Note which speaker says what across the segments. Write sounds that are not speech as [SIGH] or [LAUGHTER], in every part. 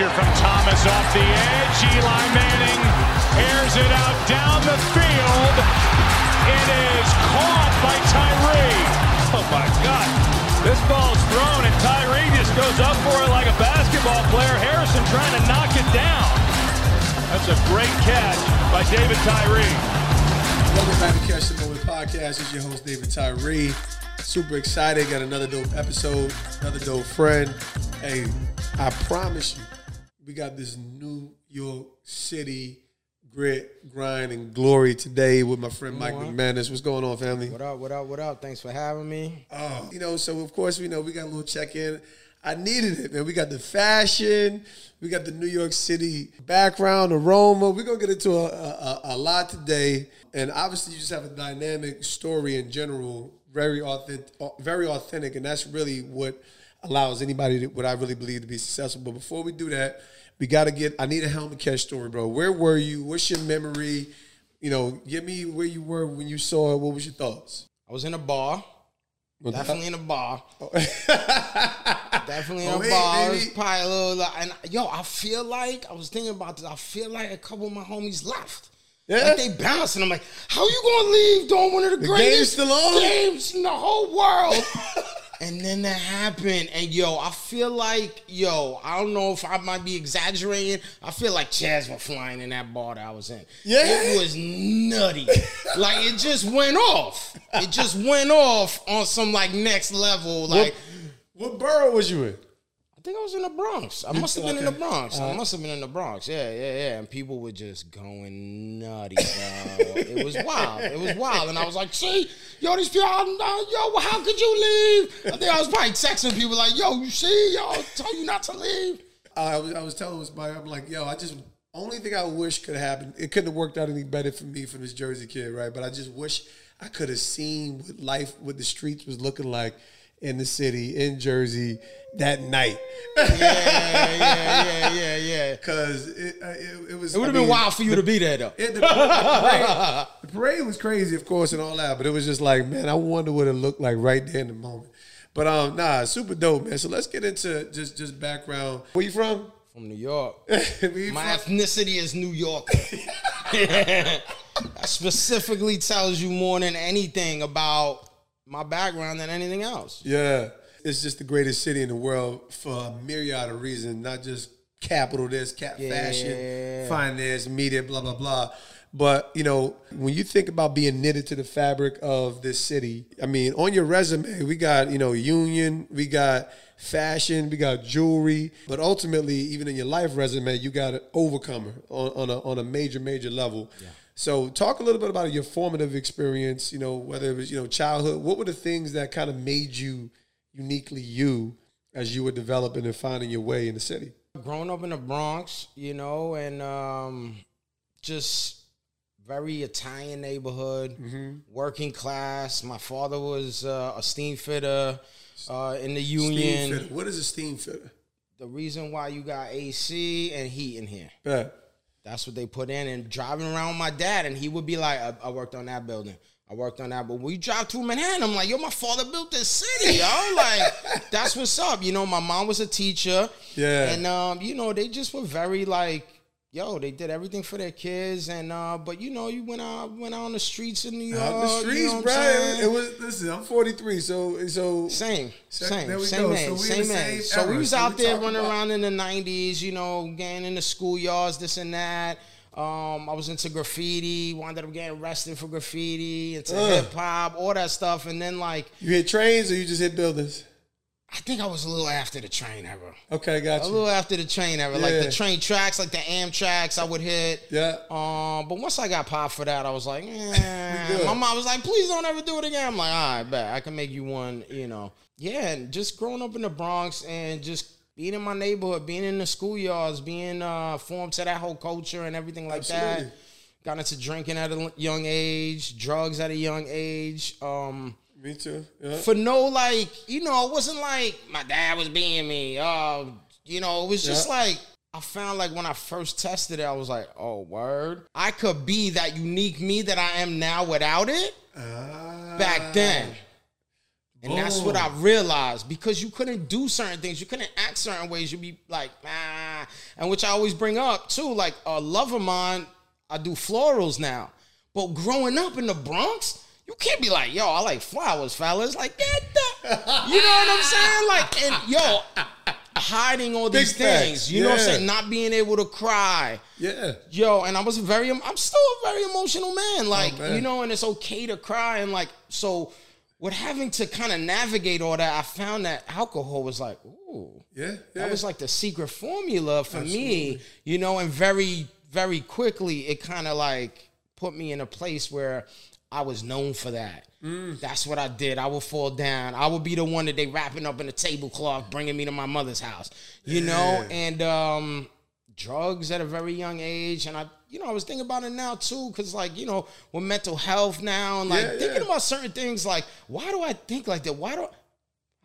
Speaker 1: pressure from Thomas off the edge. Eli Manning airs it out down the field. It is caught by Tyree.
Speaker 2: Oh my God. This ball's thrown and Tyree just goes up for it like a basketball player. Harrison trying to knock it down. That's a great catch by David Tyree.
Speaker 3: Welcome back to Catch the Moment Podcast. It's your host, David Tyree. Super excited. Got another dope episode, another dope friend. Hey, I promise you, we got this New York City grit, grind, and glory today with my friend Mike McManus. What's going on, family?
Speaker 4: What up, what up, what up? Thanks for having me.
Speaker 3: Oh, you know, so of course we know we got a little check in. I needed it, man. We got the fashion, we got the New York City background, aroma. We're gonna get into a, a, a lot today, and obviously you just have a dynamic story in general, very authentic, very authentic, and that's really what allows anybody to, what I really believe to be successful. But before we do that, we got to get. I need a helmet catch story, bro. Where were you? What's your memory? You know, give me where you were when you saw it. What was your thoughts?
Speaker 4: I was in a bar.
Speaker 3: What
Speaker 4: Definitely in a bar. [LAUGHS] Definitely in
Speaker 3: Oh,
Speaker 4: a
Speaker 3: hey,
Speaker 4: bar.
Speaker 3: Baby.
Speaker 4: probably a little, and yo, I feel like I was thinking about this. I feel like a couple of my homies left.
Speaker 3: Yeah?
Speaker 4: Like they bounced, and I'm like, "How you gonna leave doing one of the,
Speaker 3: The
Speaker 4: greatest
Speaker 3: game's
Speaker 4: games in the whole world?" [LAUGHS] and then that happened, and yo, I feel like yo, I don't know if I might be exaggerating. I feel like chairs were flying in that bar that I was in.
Speaker 3: Yeah?
Speaker 4: it was nutty. [LAUGHS] like it just went off. It just went off on some like next level. Like
Speaker 3: What borough was you in?
Speaker 4: I think I was in the Bronx. I must have been in the
Speaker 3: Okay.
Speaker 4: Bronx. I must have been in the Bronx. Yeah, yeah, yeah. And people were just going nutty, bro. it was [LAUGHS] wild. It was wild. And I was like, see, yo, these people, uh, yo, how could you leave? I think I was probably texting people like, yo, you see, yo, tell you not to leave.
Speaker 3: I was, I was telling my I'm like, yo, I just only thing I wish could happen. It couldn't have worked out any better for me for this Jersey kid, right? But I just wish I could have seen what life, what the streets was looking like in the city in Jersey that night.
Speaker 4: Yeah, yeah, yeah, yeah, yeah. [LAUGHS]
Speaker 3: Because it, uh, it, it was.
Speaker 4: It would have been
Speaker 3: mean,
Speaker 4: wild for you to be there, though.
Speaker 3: it- the, the [LAUGHS] parade, the parade was crazy, of course, and all that. But it was just like, man, I wonder what it looked like right there in the moment. But um, nah, super dope, man. So let's get into just just background. Where you from?
Speaker 4: From New York. [LAUGHS] My
Speaker 3: from?
Speaker 4: ethnicity is New York. that specifically tells you more than anything about my background than anything else.
Speaker 3: Yeah, it's just the greatest city in the world for a myriad of reasons, not just capital, this, cap fashion, finance, media, blah blah blah. But you know, when you think about being knitted to the fabric of this city, I mean, on your resume, we got you know union, we got fashion, we got jewelry, but ultimately, even in your life resume, you got an overcomer on, on a on a major major level. So, talk a little bit about your formative experience. You know, whether it was you know childhood. What were the things that kind of made you uniquely you as you were developing and finding your way in the city?
Speaker 4: Growing up in the Bronx, you know, and um, just very Italian neighborhood, working class. My father was uh, a steam fitter uh, in the
Speaker 3: Steam
Speaker 4: union.
Speaker 3: fitter. What is a steam fitter?
Speaker 4: The reason why you got AC and heat in here. That's what they put in. And driving around with my dad, and he would be like, I, I worked on that building. I worked on that. But we drive through Manhattan, I'm like, yo, my father built this city, yo. [LAUGHS] Like, that's what's up. You know, my mom was a teacher.
Speaker 3: Yeah.
Speaker 4: And um, you know, they just were very like, yo, they did everything for their kids. And uh, but you know, you went out went out on the streets in New York.
Speaker 3: Out the
Speaker 4: you
Speaker 3: streets,
Speaker 4: know what
Speaker 3: bro.
Speaker 4: I'm?
Speaker 3: It was listen. I'm 43, so so
Speaker 4: Same, same,
Speaker 3: there we
Speaker 4: same
Speaker 3: go.
Speaker 4: man,
Speaker 3: So
Speaker 4: same man. So we was
Speaker 3: So
Speaker 4: out there running
Speaker 3: about-
Speaker 4: around in the '90s, you know, getting in the schoolyards, this and that. Um, I was into graffiti, wound up getting arrested for graffiti, into hip hop, all that stuff, and then like
Speaker 3: You hit trains or you just hit buildings?
Speaker 4: I think I was a little after the train era.
Speaker 3: Okay, got
Speaker 4: A little after the train era, like the train tracks, like the Amtraks, I would hit.
Speaker 3: Yeah.
Speaker 4: Um, but once I got popped for that, I was like, [LAUGHS] eh. my mom was like, please don't ever do it again. I'm like, all right, bet I can make you one, you know. Yeah, and just growing up in the Bronx and just being in my neighborhood, being in the schoolyards, being uh, formed to that whole culture and everything like
Speaker 3: Absolutely.
Speaker 4: that. Got into drinking at a young age, drugs at a young age. Um,
Speaker 3: Me too. Yeah.
Speaker 4: for no like, you know, it wasn't like my dad was being me. Uh, you know, it was just
Speaker 3: Yeah.
Speaker 4: like I found like when I first tested it, I was like, oh word. I could be that unique me that I am now without it
Speaker 3: Ah.
Speaker 4: back then. And that's what I realized because you couldn't do certain things, you couldn't act certain ways. You'd be like, ah, and which I always bring up too. Like a love of mine, I do florals now. But growing up in the Bronx, you can't be like, yo, I like flowers, fellas. Like, get the, you know what I'm saying? Like, and yo, hiding all these
Speaker 3: Big facts,
Speaker 4: things. You know what I'm saying? Not being able to cry.
Speaker 3: Yeah.
Speaker 4: Yo, and I was very, I'm still a very emotional man. Oh, like,
Speaker 3: Oh, man.
Speaker 4: you know, and it's okay to cry. And like, so with having to kind of navigate all that, I found that alcohol was like, ooh,
Speaker 3: Yeah. yeah.
Speaker 4: that was like the secret formula for me, you know, and very, very quickly it kind of like put me in a place where I was known for that.
Speaker 3: Mm.
Speaker 4: That's what I did. I would fall down. I would be the one that they wrapping up in a tablecloth, bringing me to my mother's house, you know, and um, drugs at a very young age. And I, you know, I was thinking about it now too, because like, you know, with mental health now and like
Speaker 3: Yeah,
Speaker 4: thinking
Speaker 3: yeah.
Speaker 4: about certain things, like, why do I think like that? Why do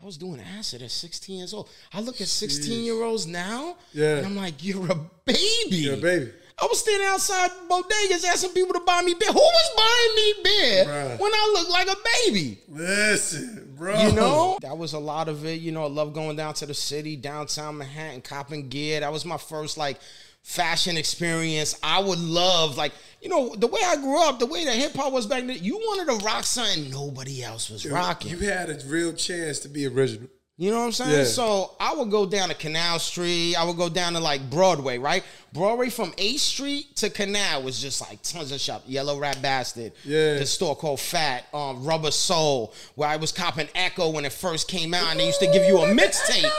Speaker 4: I was doing acid at 16 years old. I look at 16 year olds now,
Speaker 3: Yeah.
Speaker 4: and I'm like, you're a baby.
Speaker 3: You're a baby.
Speaker 4: I was standing outside bodegas asking people to buy me beer. Who was buying me beer
Speaker 3: Bruh.
Speaker 4: when I looked like a baby?
Speaker 3: Listen, bro.
Speaker 4: You know, that was a lot of it. You know, I love going down to the city, downtown Manhattan, copping gear. That was my first like fashion experience. I would love like you know the way I grew up, the way that hip hop was back then. You wanted to rock something nobody else was rocking.
Speaker 3: You had a real chance to be original.
Speaker 4: You know what I'm saying?
Speaker 3: Yeah.
Speaker 4: So I would go down to Canal Street. I would go down to like Broadway, right? Broadway from 8th Street to Canal was just like tons of shop. Yellow Rat Bastard.
Speaker 3: Yeah.
Speaker 4: The store called Fat. Um, Rubber Soul, where I was copping Echo when it first came out, and they used to give you a mixtape.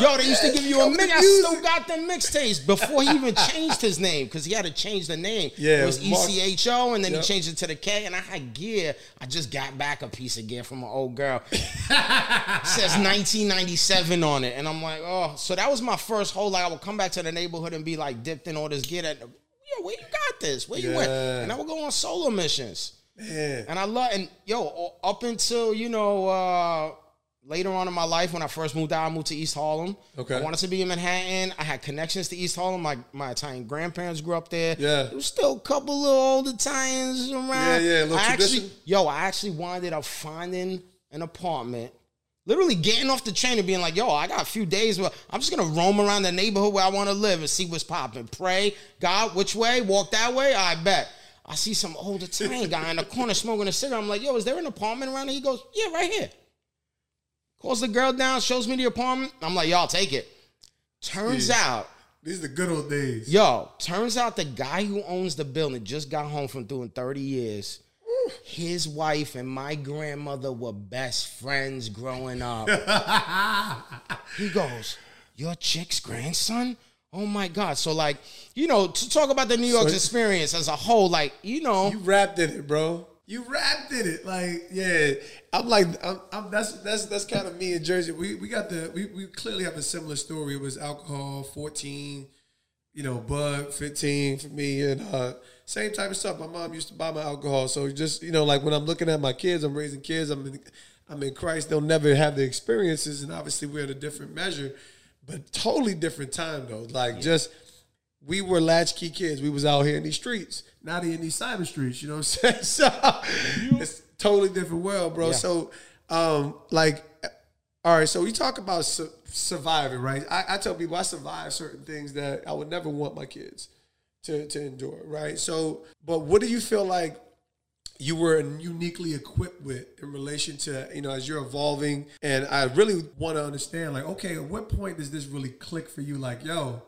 Speaker 4: Yo, they used to give you a mix. I still got them mixtapes before he even [LAUGHS] changed his name because he had to change the name.
Speaker 3: Yeah,
Speaker 4: it was ECHO, and then
Speaker 3: Yep.
Speaker 4: he changed it to the K. And I had gear. I just got back a piece of gear from an old girl [LAUGHS] says 1997 on it, and I'm like, oh, so that was my first whole. Like, I would come back to the neighborhood and be like dipped in all this gear. That, yo, where you got this? Where you went? And I would go on solo missions,
Speaker 3: Man.
Speaker 4: and I love and yo, up until you know. uh Later on in my life, when I first moved out, I moved to East Harlem.
Speaker 3: Okay.
Speaker 4: I wanted to be in Manhattan. I had connections to East Harlem. My my Italian grandparents grew up there.
Speaker 3: Yeah.
Speaker 4: There was still a couple of old Italians around.
Speaker 3: Yeah, yeah, a little
Speaker 4: I actually, yo, I actually winded up finding an apartment literally getting off the train and being like, yo, I got a few days where I'm just gonna roam around the neighborhood where I wanna live and see what's popping. Pray, God, which way? Walk that way? I bet. I see some old Italian guy in the corner smoking a cigarette. I'm like, yo, is there an apartment around here? He goes, yeah, right here. Calls the girl down, shows me the apartment. I'm like, yo, I'll take it. Turns out,
Speaker 3: These are the good old days.
Speaker 4: yo, turns out the guy who owns the building just got home from doing 30 years. His wife and my grandmother were best friends growing up. [LAUGHS] he goes, Your chick's grandson? Oh my God. So, like, you know, to talk about the New York's
Speaker 3: So-
Speaker 4: experience as a whole, like, you know,
Speaker 3: You rapped in it, bro. You rapped in it, like yeah. I'm like, I'm, I'm that's that's that's kind of me in Jersey. We we got the we, we clearly have a similar story. It was alcohol, 14, you know, bud, 15 for me, and uh, same type of stuff. My mom used to buy my alcohol, so just you know, like when I'm looking at my kids, I'm raising kids. I'm in, I'm in Christ. They'll never have the experiences, and obviously we're at a different measure, but totally different time though. Like just we were latchkey kids. We was out here in these streets, not in these cyber streets. You know what I'm saying? [LAUGHS] So it's totally different world, bro.
Speaker 4: Yeah.
Speaker 3: So, um, like, all right. So we talk about su- surviving, right? I, I tell people I survived certain things that I would never want my kids to to endure, right? So, but what do you feel like? You were uniquely equipped with in relation to you know as you're evolving, and I really want to understand like, okay, at what point does this really click for you? Like, yo,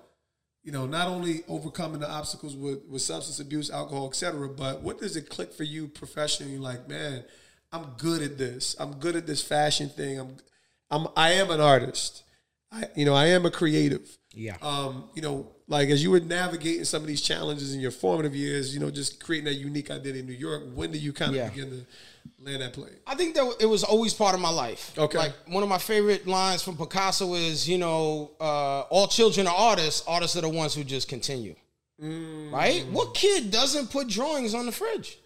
Speaker 3: you know, not only overcoming the obstacles with, with substance abuse, alcohol, etc., but what does it click for you professionally? Like, man, I'm good at this. I'm good at this fashion thing. I'm, I'm, I am an artist. I, you know, I am a creative.
Speaker 4: Yeah.
Speaker 3: Um, you know, like as you were navigating some of these challenges in your formative years, you know, just creating that unique identity in New York. When do you kind of
Speaker 4: Yeah.
Speaker 3: begin to land that plane?
Speaker 4: I think that it was always part of my life.
Speaker 3: Okay.
Speaker 4: Like one of my favorite lines from Picasso is, you know, uh, all children are artists. Artists are the ones who just continue. Right? What kid doesn't put drawings on the fridge?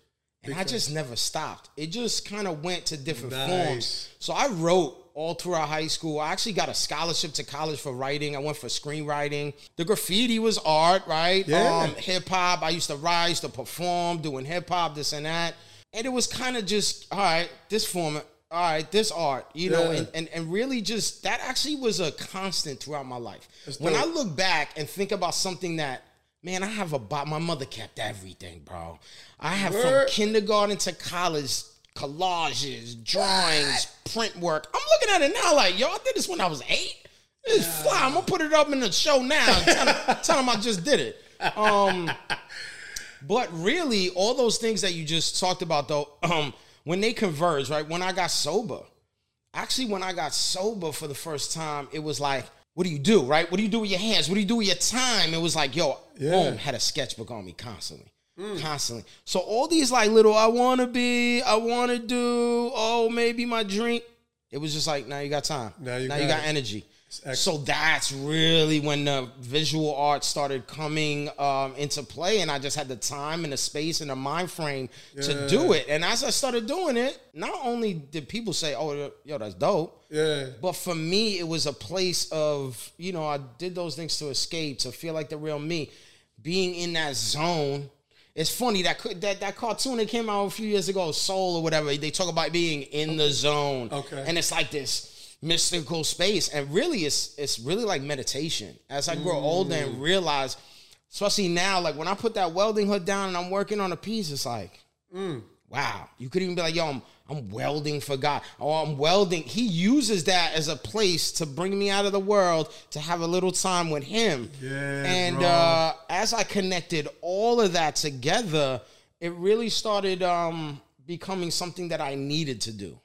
Speaker 4: And I just never stopped. It just kind of went to different
Speaker 3: Nice.
Speaker 4: forms. So I wrote all throughout high school. I actually got a scholarship to college for writing. I went for screenwriting. The graffiti was art, right?
Speaker 3: Yeah.
Speaker 4: Um, hip hop. I used to used to perform, doing hip hop, this and that. And it was kind of just, all right, this form, all right, this art, you know, and, and, and really just that actually was a constant throughout my life.
Speaker 3: That's
Speaker 4: when I look back and think about something that, man, I have a bo- my mother kept everything, bro. I have
Speaker 3: Word.
Speaker 4: from kindergarten to college collages, drawings, print work. I'm looking at it now like, yo, I did this when I was eight. It's fly. I'm gonna put it up in the show now. Tell them, tell them I just did it. Um, but really, all those things that you just talked about, though, um, when they converge, right? When I got sober, actually, when I got sober for the first time, it was like, what do you do, right? What do you do with your hands? What do you do with your time? It was like, yo,
Speaker 3: Yeah.
Speaker 4: boom, had a sketchbook on me constantly. Constantly. So all these like little I wanna be, I wanna do, oh, maybe my drink. It was just like, now you got time.
Speaker 3: Now you
Speaker 4: now
Speaker 3: got
Speaker 4: you got energy. So that's really when the visual art started coming um, into play, and I just had the time and the space and the mind frame to do it. And as I started doing it, not only did people say, "Oh, yo, that's dope,"
Speaker 3: Yeah.
Speaker 4: but for me, it was a place of you know I did those things to escape, to feel like the real me, being in that zone. It's funny that that that cartoon that came out a few years ago, Soul or whatever. They talk about being in the zone,
Speaker 3: Okay.
Speaker 4: and it's like this mystical space, and really, it's it's really like meditation. As I grow older and realize, especially now, like when I put that welding hood down and I'm working on a piece, it's like, wow, you could even be like, yo, I'm I'm welding for God. Oh, I'm welding. He uses that as a place to bring me out of the world to have a little time with him.
Speaker 3: Yeah,
Speaker 4: And uh, as I connected all of that together, it really started um, becoming something that I needed to do.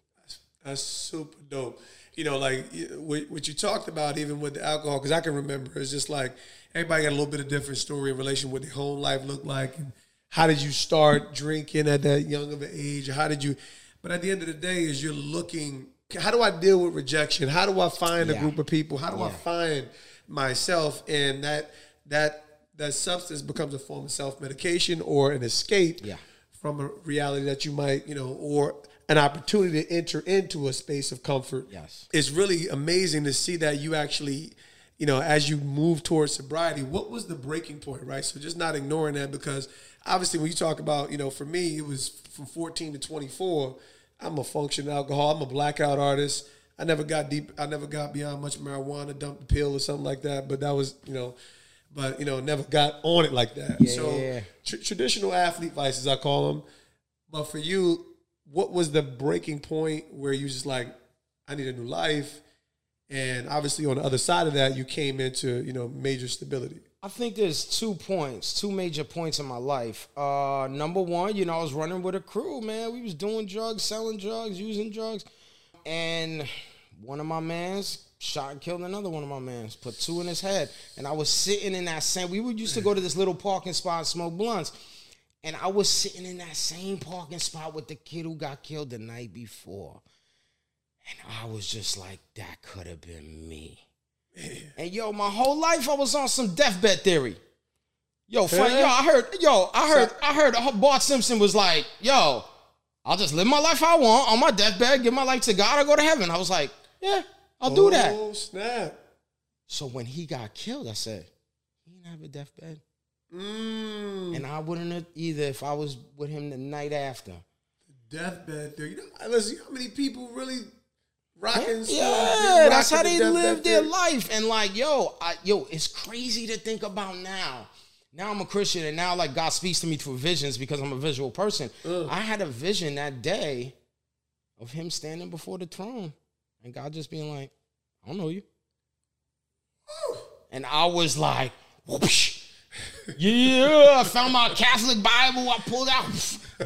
Speaker 3: That's super dope. You know, like what what you talked about, even with the alcohol, because I can remember it's just like everybody got a little bit of different story in relation to what their home life looked like, and how did you start drinking at that young of an age? How did you? But at the end of the day, is you're looking. How do I deal with rejection? How do I find a group of people? How do I find myself? And that that that substance becomes a form of self medication or an escape
Speaker 4: Yeah.
Speaker 3: from a reality that you might, you know, or an opportunity to enter into a space of comfort.
Speaker 4: Yes.
Speaker 3: It's really amazing to see that you actually, you know, as you move towards sobriety, what was the breaking point, right? So just not ignoring that because obviously when you talk about, you know, for me, it was from 14 to 24. I'm a functioning alcohol. I'm a blackout artist. I never got deep. I never got beyond much marijuana, dumped a pill or something like that. But that was, you know, but you know, never got on it like that. so
Speaker 4: Yeah.
Speaker 3: traditional athlete vices, I call them. But for you, what was the breaking point where you just like, I need a new life? And obviously, on the other side of that, you came into you know major stability.
Speaker 4: I think there's two points, two major points in my life. Uh, number one, you know, I was running with a crew, man. We was doing drugs, selling drugs, using drugs, and one of my mans shot and killed another one of my mans, put two in his head, and I was sitting in that same. We would used to go to this little parking spot and smoke blunts, and I was sitting in that same parking spot with the kid who got killed the night before, and I was just like, that could have been me. And yo, my whole life I was on some deathbed theory. Yo, yo, I heard, yo, I heard, I heard Bart Simpson was like, yo, I'll just live my life I want on my deathbed, give my life to God, I'll go to heaven. I was like, yeah, I'll do that.
Speaker 3: Oh snap!
Speaker 4: So when he got killed, I said, he didn't have a deathbed.
Speaker 3: Mm,
Speaker 4: And I wouldn't have either if I was with him the night after.
Speaker 3: deathbed theory. You know, listen, how many people really rocking?
Speaker 4: Yeah, that's how they
Speaker 3: rocking the
Speaker 4: live their
Speaker 3: theory?
Speaker 4: life. And like, yo, I, yo, it's crazy to think about now. Now I'm a Christian, and now like God speaks to me through visions because I'm a visual person. I had a vision that day of him standing before the throne, and God just being like, "I don't know you," and I was like, "Whoosh." Yeah, I found my Catholic Bible. I pulled out,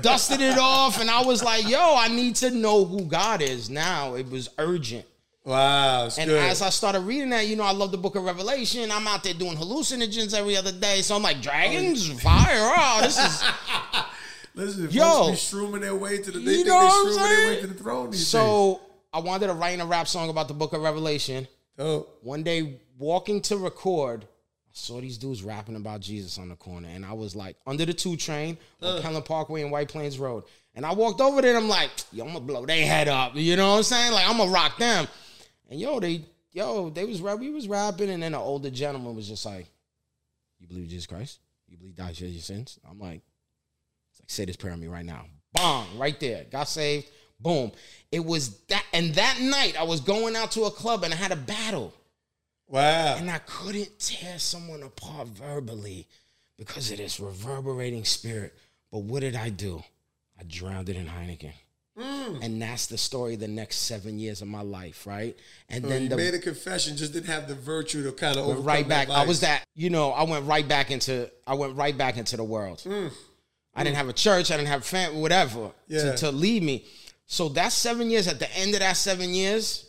Speaker 4: dusted it off, and I was like, "Yo, I need to know who God is now." It was urgent.
Speaker 3: Wow,
Speaker 4: And
Speaker 3: good.
Speaker 4: as I started reading that, you know, I love the Book of Revelation. I'm out there doing hallucinogens every other day, so I'm like, dragons, oh, fire, oh, this is [LAUGHS]
Speaker 3: Listen,
Speaker 4: Yo.
Speaker 3: folks be shrooming their way to the. They
Speaker 4: You
Speaker 3: think
Speaker 4: know
Speaker 3: they shrooming their way to the throne these days.
Speaker 4: so. I wanted to write a rap song about the Book of Revelation.
Speaker 3: Oh,
Speaker 4: One day, walking to record, I saw these dudes rapping about Jesus on the corner, and I was like, under the two train on Pelham Parkway and White Plains Road. And I walked over there, and I'm like, yo, I'm gonna blow their head up. You know what I'm saying? Like, I'm gonna rock them. And yo, they, yo, they was we was rapping, and then an older gentleman was just like, "You believe Jesus Christ? You believe God shed your sins?" I'm like, it's like, say this prayer on me right now. Bong, right there. Got saved. Boom. It was that, and that night I was going out to a club and I had a battle.
Speaker 3: Wow.
Speaker 4: And I couldn't tear someone apart verbally because of this reverberating spirit. But what did I do? I drowned it in Heineken.
Speaker 3: Mm.
Speaker 4: And that's the story of the next seven years of my life, right? And
Speaker 3: So
Speaker 4: then
Speaker 3: you
Speaker 4: the
Speaker 3: made a confession, just didn't have the virtue to kind of
Speaker 4: right back. I was that, you know, I went right back into I went right back into the world. I didn't have a church, I didn't have family, whatever,
Speaker 3: Yeah.
Speaker 4: to, to lead me. So that seven years, at the end of that seven years,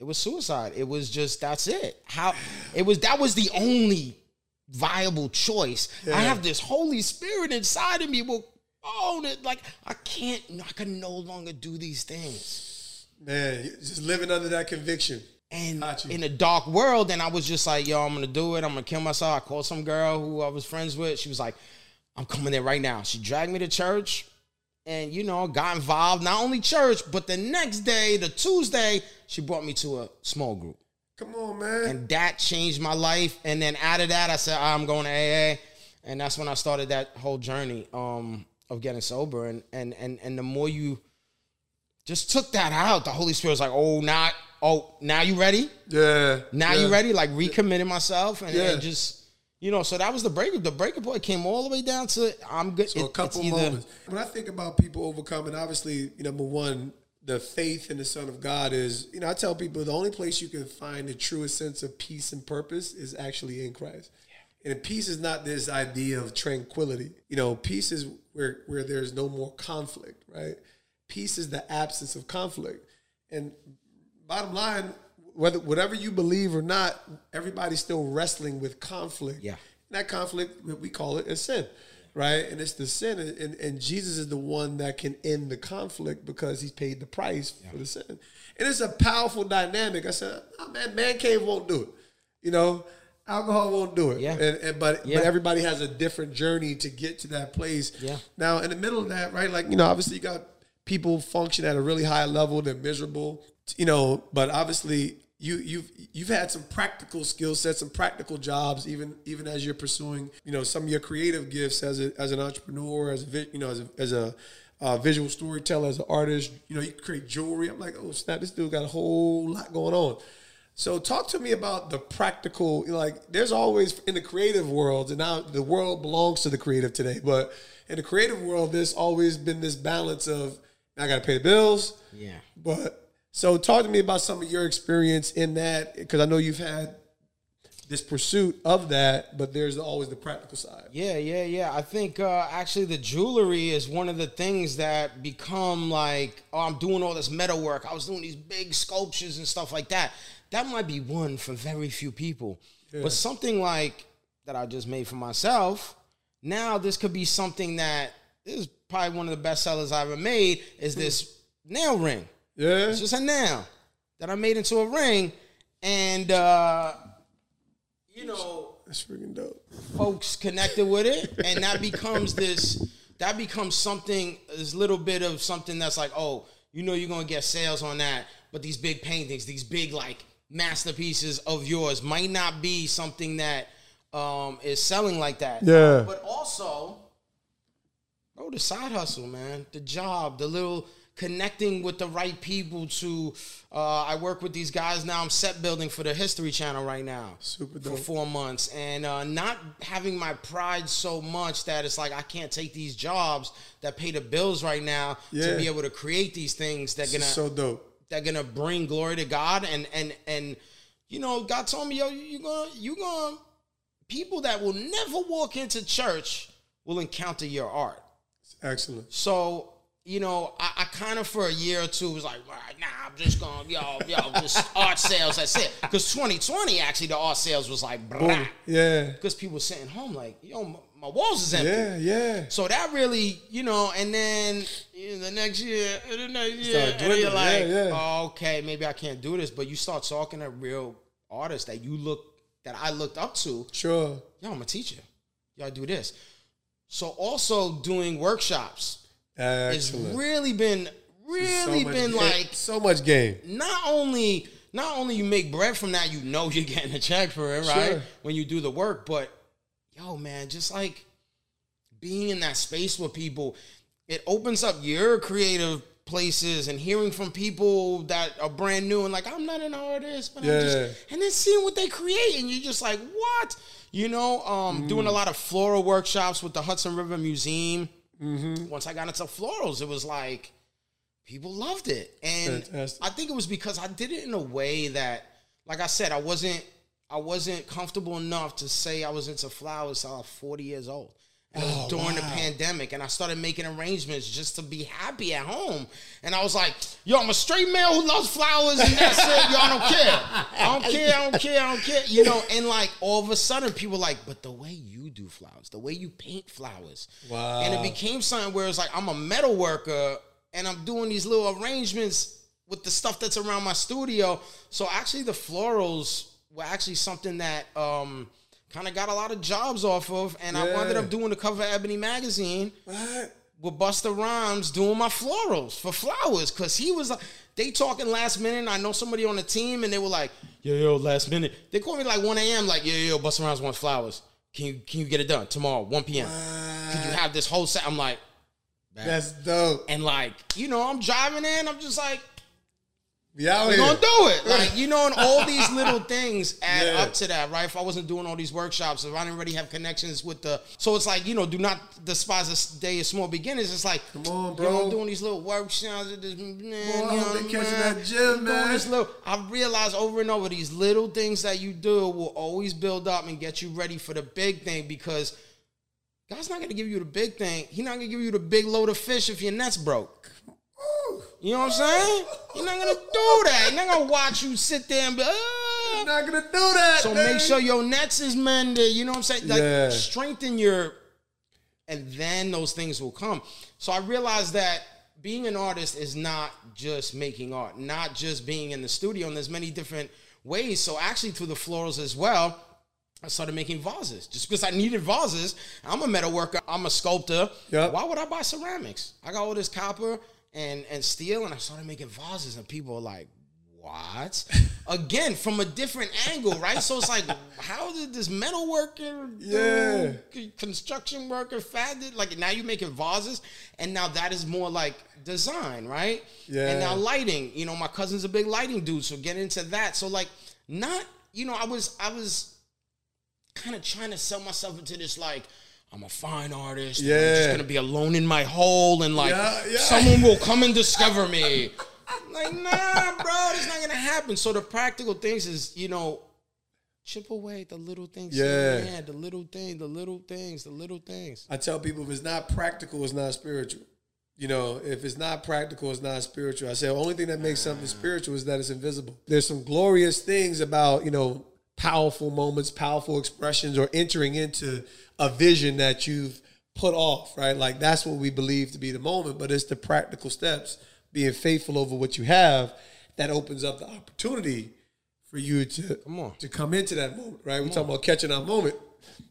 Speaker 4: it was suicide. It was just that's it. How it was that was the only viable choice.
Speaker 3: Yeah.
Speaker 4: I have this Holy Spirit inside of me. Well, oh, that- like I can't, I can no longer do these things.
Speaker 3: Man, just living under that conviction.
Speaker 4: And in a dark world, and I was just like, yo, I'm gonna do it. I'm gonna kill myself. I called some girl who I was friends with. She was like, I'm coming there right now. She dragged me to church and, you know, got involved. Not only church, but the next day, the Tuesday, she brought me to a small group.
Speaker 3: Come on, man.
Speaker 4: And that changed my life. And then out of that, I said, I'm going to AA. And that's when I started that whole journey um, of getting sober. And, and, and, and the more you just took that out, the Holy Spirit was like, oh, not, oh, now you ready?
Speaker 3: yeah.
Speaker 4: Now
Speaker 3: yeah.
Speaker 4: you ready? Like recommitted myself and,
Speaker 3: Yeah.
Speaker 4: and just, you know, so that was the breaker. The breaker point came all the way down to I'm good.
Speaker 3: So a couple
Speaker 4: either-
Speaker 3: moments. When I think about people overcoming, obviously, number one, the faith in the Son of God is, you know, I tell people the only place you can find the truest sense of peace and purpose is actually in Christ. And peace is not this idea of tranquility. You know, peace is where where there's no more conflict, right? Peace is the absence of conflict. And bottom line, whether whatever you believe or not, everybody's still wrestling with conflict.
Speaker 4: Yeah.
Speaker 3: And that conflict, we call it a sin, right? And it's the sin, and, and, Jesus is the one that can end the conflict because he's paid the price for the sin. And it's a powerful dynamic. I said, oh, man, man cave won't do it. You know, alcohol won't do it.
Speaker 4: Yeah.
Speaker 3: And, and but
Speaker 4: Yeah.
Speaker 3: but everybody has a different journey to get to that place.
Speaker 4: Yeah.
Speaker 3: Now, in the middle of that, right? Like you know, obviously you got people function at a really high level. They're miserable. You know, but obviously you you've you've had some practical skill sets, some practical jobs, even even as you're pursuing, you know, some of your creative gifts as a, as an entrepreneur, as a you know, as a, as a uh, visual storyteller, as an artist. You know, you create jewelry. I'm like, oh snap, this dude got a whole lot going on. So talk to me about the practical. You know, like, there's always in the creative world, and now the world belongs to the creative today. But in the creative world, there's always been this balance of I got to pay the bills,
Speaker 4: Yeah.
Speaker 3: but so talk to me about some of your experience in that because I know you've had this pursuit of that, but there's always the practical side.
Speaker 4: Yeah, yeah, yeah. I think uh, actually the jewelry is one of the things that become like, oh, I'm doing all this metal work. I was doing these big sculptures and stuff like that. That might be one for very few people. But something like that I just made for myself, now this could be something that this is probably one of the best sellers I ever made is this nail ring.
Speaker 3: Yeah,
Speaker 4: It's just a nail that I made into a ring. And, uh, you know,
Speaker 3: that's freaking dope.
Speaker 4: folks connected with it, and that becomes this. That becomes something. This little bit of something that's like, oh, you know, you're gonna get sales on that, but these big paintings, these big like masterpieces of yours, might not be something that um, is selling like that.
Speaker 3: Yeah.
Speaker 4: but also, bro, the side hustle, man, the job, the little connecting with the right people to uh, I work with these guys now. I'm set building for the History Channel right now
Speaker 3: Super
Speaker 4: for four months and uh, not having my pride so much that it's like I can't take these jobs that pay the bills right now
Speaker 3: Yeah.
Speaker 4: to be able to create these things that gonna
Speaker 3: so dope.
Speaker 4: that gonna bring glory to God and and and you know God told me yo you gonna you gonna people that will never walk into church will encounter your art
Speaker 3: Excellent.
Speaker 4: so you know, I, I kind of for a year or two was like, "All right, nah, I'm just gonna, yo, yo, just [LAUGHS] art sales. That's it. Because 2020 actually, the art sales was like,
Speaker 3: Boom. Yeah.
Speaker 4: because people were sitting home like, yo, my, my walls is empty.
Speaker 3: Yeah. Yeah.
Speaker 4: So that really, you know, and then you know, the next year, the next year, and you're like,
Speaker 3: Yeah, yeah.
Speaker 4: oh, okay, maybe I can't do this. But you start talking to real artists that you look, that I looked up to.
Speaker 3: Sure.
Speaker 4: Yo, I'm a teacher. Y'all do this. So also doing workshops
Speaker 3: Excellent.
Speaker 4: really been, really
Speaker 3: much
Speaker 4: been
Speaker 3: ga-
Speaker 4: like
Speaker 3: so much game.
Speaker 4: not only not only you make bread from that, you know you're getting a check for it, right?
Speaker 3: Sure.
Speaker 4: When you do the work, but yo, man, just like being in that space with people, it opens up your creative places and hearing from people that are brand new and like I'm not an artist, but I'm just and then seeing what they create and you're just like, what? You know, um, doing a lot of floral workshops with the Hudson River Museum. Mm-hmm. Once I got into florals, it was like people loved it, and
Speaker 3: Fantastic.
Speaker 4: I think it was because I did it in a way that, like I said, I wasn't I wasn't comfortable enough to say I was into flowers till I was 40 years old. Was during the pandemic, and I started making arrangements just to be happy at home. And I was like, "Yo, I'm a straight male who loves flowers, and that's it. Yo, I don't care. I don't care. I don't care. I don't care." You know, and like all of a sudden, people were like, "But the way you do flowers, the way you paint flowers,
Speaker 3: Wow.
Speaker 4: And it became something where it's like I'm a metal worker, and I'm doing these little arrangements with the stuff that's around my studio. So actually, the florals were actually something that um, kind of got a lot of jobs off of, and I ended up doing the cover of Ebony magazine
Speaker 3: What?
Speaker 4: with Busta Rhymes doing my florals for flowers because he was like, they talking last minute. I know somebody on the team, and they were like, yo, yo, last minute. They called me like 1 a.m. like, yo, yo, Busta Rhymes wants flowers. Can you can you get it done tomorrow, 1 p.m. Could you have this whole set? I'm like,
Speaker 3: That's dope.
Speaker 4: and like, you know, I'm driving in. I'm just like,
Speaker 3: Yeah,
Speaker 4: we're gonna do it. Like, you know, and all these little things add
Speaker 3: Yeah.
Speaker 4: up to that, right? If I wasn't doing all these workshops, if I didn't already have connections with the so it's like, you know, do not despise a day of small beginnings. It's like
Speaker 3: Come on,
Speaker 4: You know,
Speaker 3: bro.
Speaker 4: I'm doing these little workshops at this man,
Speaker 3: Boy,
Speaker 4: you
Speaker 3: I
Speaker 4: know,
Speaker 3: hope they catching that gym,
Speaker 4: I'm doing
Speaker 3: man.
Speaker 4: this little I realize over and over these little things that you do will always build up and get you ready for the big thing because God's not gonna give you the big thing. He's not gonna give you the big load of fish if your net's broke. You know what I'm saying? You're not gonna do that. You're not gonna watch you sit there and be, "Ah."
Speaker 3: I'm not gonna do that.
Speaker 4: so
Speaker 3: man.
Speaker 4: make sure your nets is mended. You know what I'm saying? Like
Speaker 3: Yeah.
Speaker 4: strengthen your, and then those things will come. So I realized that being an artist is not just making art, not just being in the studio, and there's many different ways. So actually, through the florals as well. I started making vases just because I needed vases. I'm a metal worker. I'm a sculptor.
Speaker 3: Yep.
Speaker 4: Why would I buy ceramics? I got all this copper and and steel, and I started making vases, and people are like, "What?" [LAUGHS] Again, from a different angle, right? So it's like, how did this metal worker,
Speaker 3: Yeah.
Speaker 4: c- construction worker, fad like now you're making vases, and now that is more like design, right?
Speaker 3: Yeah.
Speaker 4: And now lighting. You know, my cousin's a big lighting dude, so get into that. So like, not you know, I was I was kind of trying to sell myself into this like I'm a fine artist. and I'm just gonna be alone in my hole, and like
Speaker 3: Yeah, yeah.
Speaker 4: someone will come and discover me. [LAUGHS] like, nah, bro, it's not gonna happen. So the practical things is, you know, chip away the little things.
Speaker 3: Yeah.
Speaker 4: yeah, the little thing, the little things, the little things.
Speaker 3: I tell people if it's not practical, it's not spiritual. You know, if it's not practical, it's not spiritual. I say the only thing that makes something spiritual is that it's invisible. There's some glorious things about, you know, powerful moments, powerful expressions, or entering into a vision that you've put off, right? Like that's what we believe to be the moment, but it's the practical steps, being faithful over what you have, that opens up the opportunity for you to
Speaker 4: Come on.
Speaker 3: to come into that moment, right? We're talking about catching that moment.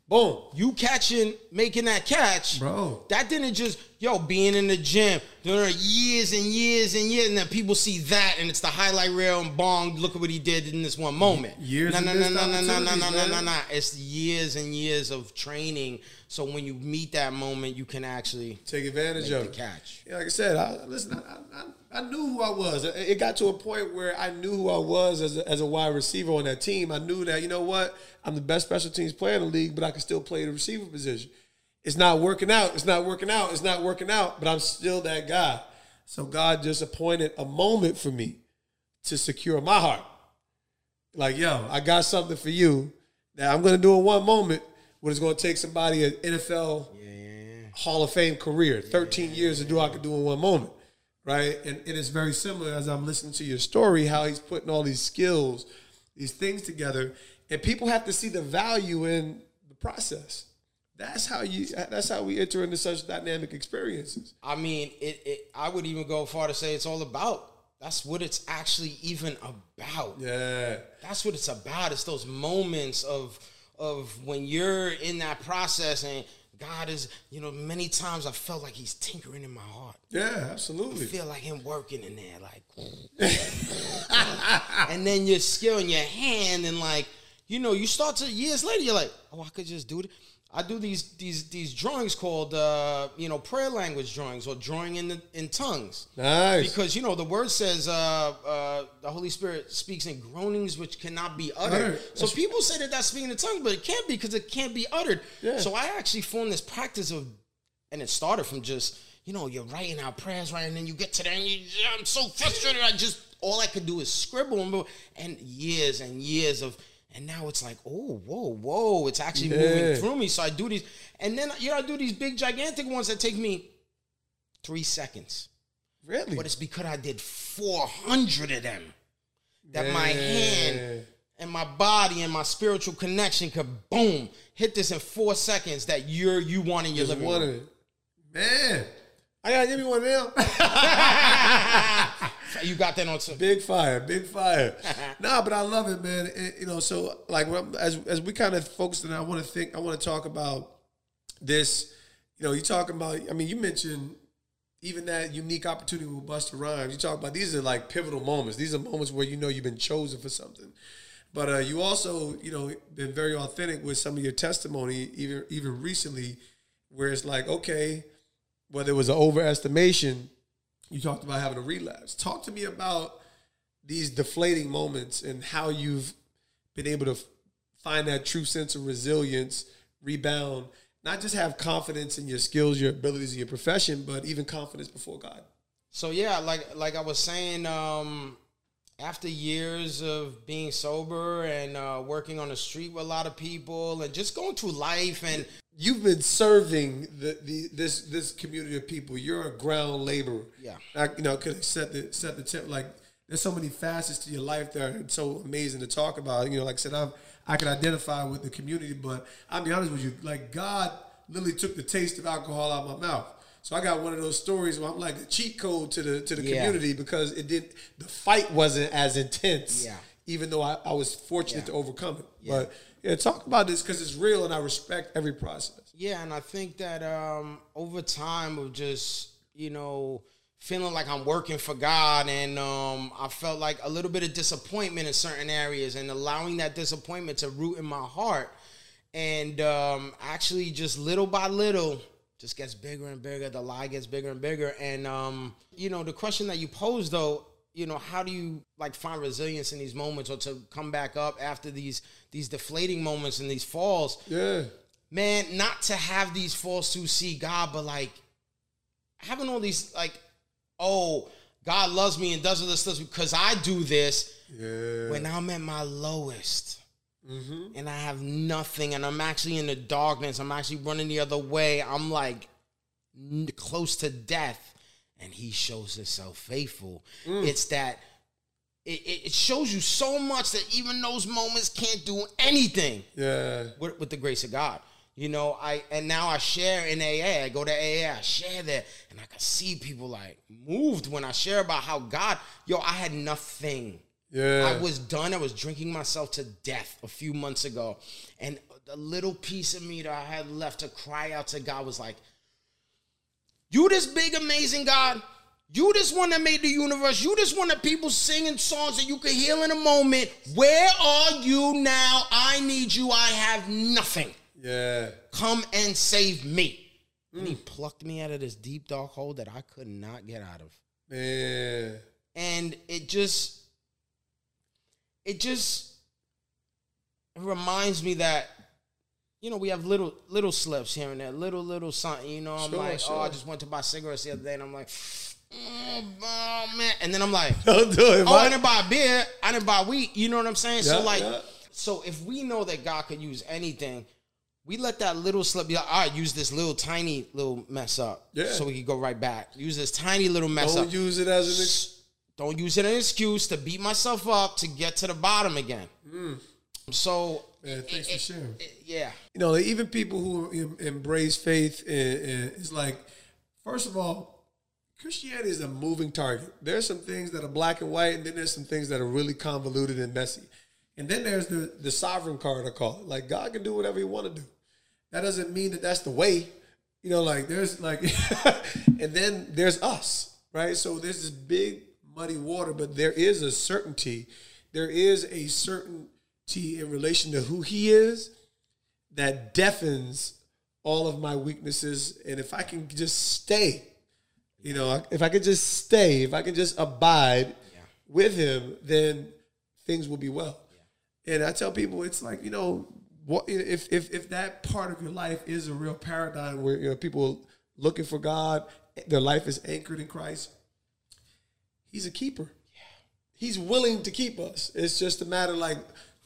Speaker 3: Boom.
Speaker 4: You catching, making that catch,
Speaker 3: Bro.
Speaker 4: That didn't just yo being in the gym, doing it years and years and years, and then people see that, and it's the highlight reel and bong. Look at what he did in this one moment.
Speaker 3: Years
Speaker 4: no, no, no, no, no, no, no, no, no, no, no. It's years and years of training. So when you meet that moment, you can actually
Speaker 3: Take advantage of
Speaker 4: the
Speaker 3: it.
Speaker 4: catch.
Speaker 3: Yeah, like I said, I, listen, I, I, I knew who I was. It got to a point where I knew who I was as a, as a wide receiver on that team. I knew that, you know what? I'm the best special teams player in the league, but I can still play the receiver position. It's not working out. It's not working out. It's not working out, but I'm still that guy. So God just appointed a moment for me to secure my heart. Like, yo, I got something for you that I'm going to do in one moment, but it's going to take somebody an NFL Hall of Fame career, 13 years to do what I could do in one moment, right? And it is very similar as I'm listening to your story, how he's putting all these skills, these things together, and people have to see the value in the process. That's how you. That's how we enter into such dynamic experiences.
Speaker 4: I mean, it, it. I would even go far to say it's all about. That's what it's actually even about.
Speaker 3: Yeah,
Speaker 4: That's what it's about. It's those moments of of when you're in that process and God is, you know, many times I felt like He's tinkering in my heart.
Speaker 3: yeah,
Speaker 4: I
Speaker 3: absolutely.
Speaker 4: feel like Him working in there, like, [LAUGHS] and then your skill in your hand and like, you know, you start to years later, you're like, oh, I could just do it. I do these these these drawings called uh, you know prayer language drawings or drawing in the, in tongues.
Speaker 3: Nice.
Speaker 4: Because you know the word says uh, uh, the Holy Spirit speaks in groanings which cannot be uttered.
Speaker 3: Uttered.
Speaker 4: So people say that that's speaking in tongues, but it can't be because it can't be uttered.
Speaker 3: Yeah.
Speaker 4: So I actually formed this practice of, and it started from just you know you're writing out prayers right, and then you get to there and you, I'm so frustrated. I just all I could do is scribble and years and years of. And now it's like, oh, whoa, whoa! It's actually
Speaker 3: Yeah.
Speaker 4: moving through me. So I do these, and then you know I do these big, gigantic ones that take me three seconds.
Speaker 3: really?
Speaker 4: But it's because I did 400 of them. That my hand and my body and my spiritual connection could boom hit this in four seconds that you're you want in your
Speaker 3: Just
Speaker 4: living room.
Speaker 3: Man, I gotta give me one now. [LAUGHS]
Speaker 4: You got that on some.
Speaker 3: Big fire, big fire. [LAUGHS] nah, but I love it, man. And, you know, so like as as we kind of focus on, I want to think, I want to talk about this. You know, you talking about. I mean, you mentioned even that unique opportunity with Busta Rhymes. You talk about these are like pivotal moments. These are moments where you know you've been chosen for something. But uh, you also, you know, been very authentic with some of your testimony, even even recently, where it's like, okay, whether it was an overestimation, you talked about having a relapse. Talk to me about these deflating moments and how you've been able to find that true sense of resilience, rebound, not just have confidence in your skills, your abilities, your profession, but even confidence before God.
Speaker 4: So yeah, like like I was saying, um, after years of being sober and uh, working on the street with a lot of people and just going through life and
Speaker 3: You've been serving the, the this this community of people. You're a ground laborer.
Speaker 4: Yeah.
Speaker 3: I, you know, could set the set the tip. Like, there's so many facets to your life that are so amazing to talk about. You know, like I said, I've, I can identify with the community, but I'll be honest with you. Like, God literally took the taste of alcohol out of my mouth. So I got one of those stories where I'm like a cheat code to the to the
Speaker 4: Yeah.
Speaker 3: community because it did the fight wasn't as intense.
Speaker 4: Yeah.
Speaker 3: Even though I, I was fortunate
Speaker 4: Yeah.
Speaker 3: to overcome it.
Speaker 4: Yeah.
Speaker 3: But yeah, talk about this because it's real and I respect every process.
Speaker 4: Yeah, and I think that um, over time of just you know feeling like I'm working for God, and um, I felt like a little bit of disappointment in certain areas, and allowing that disappointment to root in my heart, and um, actually just little by little just gets bigger and bigger. The lie gets bigger and bigger, and um, you know the question that you posed though. You know, how do you like find resilience in these moments or to come back up after these these deflating moments and these falls?
Speaker 3: Yeah.
Speaker 4: man, not to have these falls to see God, but like having all these like, oh, God loves me and does all this stuff because I do this.
Speaker 3: Yeah.
Speaker 4: When I'm at my lowest mm-hmm. and I have nothing and I'm actually in the darkness, I'm actually running the other way. I'm like close to death, and He shows Himself faithful. Mm. It's that. It, it it shows you so much that even those moments can't do anything
Speaker 3: Yeah.
Speaker 4: with, with the grace of God. You know, I and now I share in AA. I go to AA, I share there, and I can see people like moved when I share about how God, yo, I had nothing.
Speaker 3: Yeah.
Speaker 4: I was done. I was drinking myself to death a few months ago. And the little piece of me that I had left to cry out to God was like, You this big, amazing God. You this one that made the universe. You this one that people singing songs that you can heal in a moment. Where are you now? I need you. I have nothing.
Speaker 3: Yeah.
Speaker 4: Come and save me. And he mm. plucked me out of this deep dark hole that I could not get out of.
Speaker 3: Man.
Speaker 4: And it just it just It reminds me that you know, we have little little slips here and there, little little something. You know, I'm
Speaker 3: Sure,
Speaker 4: like, oh, I just went to buy cigarettes the other day, and I'm like, oh, man, and then I'm like, [LAUGHS]
Speaker 3: Don't do it,
Speaker 4: oh, I didn't buy beer, I didn't buy wheat. You know what I'm saying? so like,
Speaker 3: yeah.
Speaker 4: so if we know that God could use anything, we let that little slip be like, all right, use this little tiny little mess up,
Speaker 3: Yeah.
Speaker 4: so we can go right back. Use this tiny little mess
Speaker 3: Don't
Speaker 4: up.
Speaker 3: use it as an ex-
Speaker 4: Don't use it as an excuse to beat myself up to get to the bottom again. Mm. So,
Speaker 3: Man, thanks for sharing.
Speaker 4: it- yeah.
Speaker 3: You know, even people who em- embrace faith, and, and it's like, first of all, Christianity is a moving target. There's some things that are black and white, and then there's some things that are really convoluted and messy. And then there's the the sovereign card, I call it. Like God can do whatever He want to do. That doesn't mean that that's the way. You know, like there's like, [LAUGHS] and then there's us, right? So there's this big muddy water, but there is a certainty. There is a certain T in relation to who he is that deafens all of my weaknesses. And if I can just stay, you know, if I can just stay, if I can just abide with him, then things will be well. And I tell people, it's like, you know, what if if if that part of your life is a real paradigm where you know people looking for God, their life is anchored in Christ. He's a keeper. He's willing to keep us. It's just a matter like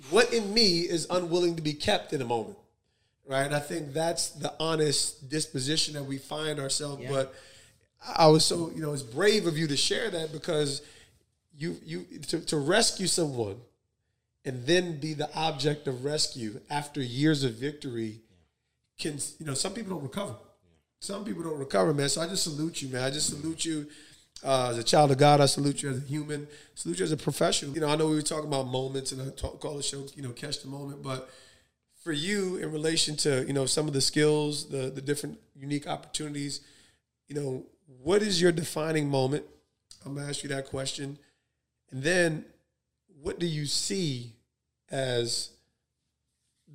Speaker 3: what in me is unwilling to be kept in a moment. Right? And I think that's the honest disposition that we find ourselves. But I was so, you know, it's brave of you to share that because you you to, to rescue someone and then be the object of rescue after years of victory can you know some people don't recover some people don't recover man so i just salute you man i just salute you uh, as a child of god i salute you as a human salute you as a professional. You know i know we were talking about moments and i talk, call the show you know catch the moment but for you in relation to you know some of the skills the the different unique opportunities you know what is your defining moment? I'm gonna ask you that question. And then what do you see as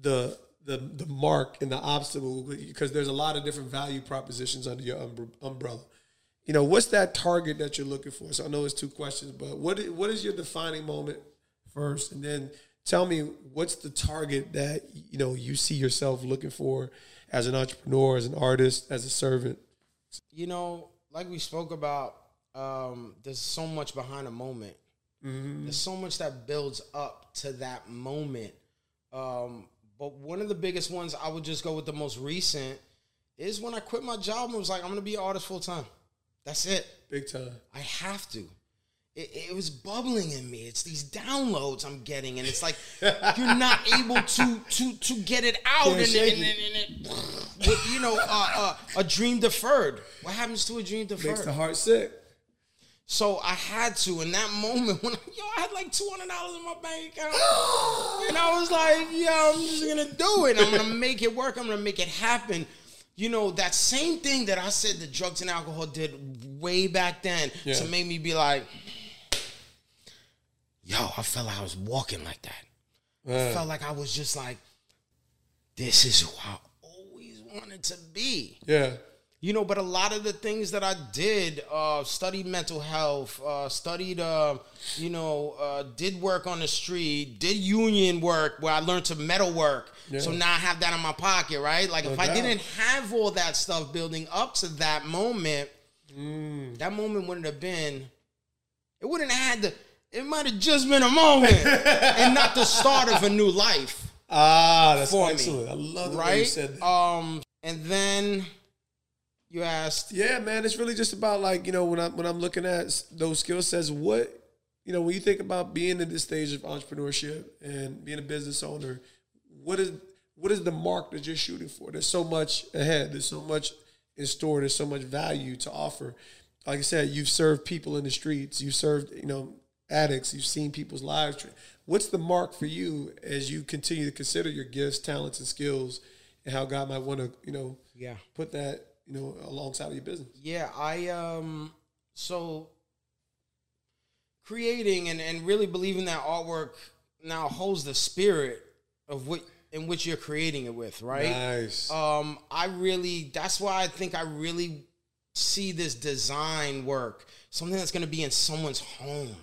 Speaker 3: the the the mark and the obstacle? Because there's a lot of different value propositions under your umbre- umbrella. You know, what's that target that you're looking for? So I know it's two questions, but what is, what is your defining moment first, and then tell me what's the target that you know you see yourself looking for as an entrepreneur, as an artist, as a servant.
Speaker 4: You know, like we spoke about, um, there's so much behind a moment. There's so much that builds up to that moment. Um, but one of the biggest ones, I would just go with the most recent, is when I quit my job and was like, I'm gonna be an artist full time. That's it.
Speaker 3: Big time.
Speaker 4: I have to. It, it was bubbling in me. It's these downloads I'm getting, and it's like you're not able to to to get it out, and, and, and, and it, with, you know, uh, uh, a dream deferred. What happens to a dream deferred?
Speaker 3: Makes the heart sick.
Speaker 4: So I had to in that moment [LAUGHS] when yo, I had like two hundred dollars in my bank account, [GASPS] and I was like, yo, I'm just gonna do it. I'm gonna make it work. I'm gonna make it happen. You know that same thing that I said that drugs and alcohol did way back then
Speaker 3: Yeah.
Speaker 4: to make me be like, yo, I felt like I was walking like that. I felt like I was just like, this is who I always wanted to be.
Speaker 3: Yeah.
Speaker 4: You know, but a lot of the things that I did, uh, studied mental health, uh, studied, uh, you know, uh, did work on the street, did union work where I learned to metal work. So now I have that in my pocket, right? Like if I didn't have all that stuff building up to that moment,
Speaker 3: Mm.
Speaker 4: that moment wouldn't have been, it wouldn't have had the, it might have just been a moment [LAUGHS] and not the start of a new life
Speaker 3: Ah, that's
Speaker 4: for
Speaker 3: excellent.
Speaker 4: me.
Speaker 3: I love the way you said that.
Speaker 4: Um, and then you asked,
Speaker 3: Yeah, man, it's really just about like you know when I'm when I'm looking at those skill sets, what you know when you think about being in this stage of entrepreneurship and being a business owner, what is what is the mark that you're shooting for? There's so much ahead. There's so much in store. There's so much value to offer. Like I said, you've served people in the streets. You've served you know addicts. You've seen people's lives. What's the mark for you as you continue to consider your gifts, talents, and skills, and how God might want to you know
Speaker 4: yeah.
Speaker 3: put that you know alongside of your business?
Speaker 4: Yeah, I um so creating and, and really believing that artwork now holds the spirit of what in which you're creating it with, right?
Speaker 3: Nice.
Speaker 4: Um I really that's why I think I really see this design work, something that's gonna be in someone's home.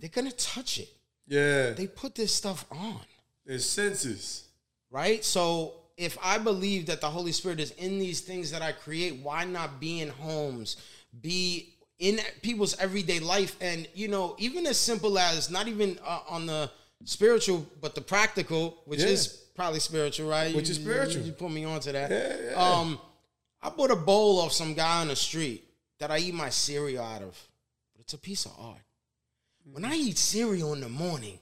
Speaker 4: They're gonna touch it.
Speaker 3: yeah.
Speaker 4: They put this stuff on.
Speaker 3: There's senses.
Speaker 4: right? So if I believe that the Holy Spirit is in these things that I create, why not be in homes, be in people's everyday life, and you know, even as simple as not even uh, on the spiritual, but the practical, which
Speaker 3: Yeah.
Speaker 4: is probably spiritual, right?
Speaker 3: Which
Speaker 4: You-
Speaker 3: is spiritual.
Speaker 4: You, you put me onto that.
Speaker 3: Yeah, yeah.
Speaker 4: Um, I bought a bowl off some guy on the street that I eat my cereal out of, but it's a piece of art. When I eat cereal in the morning,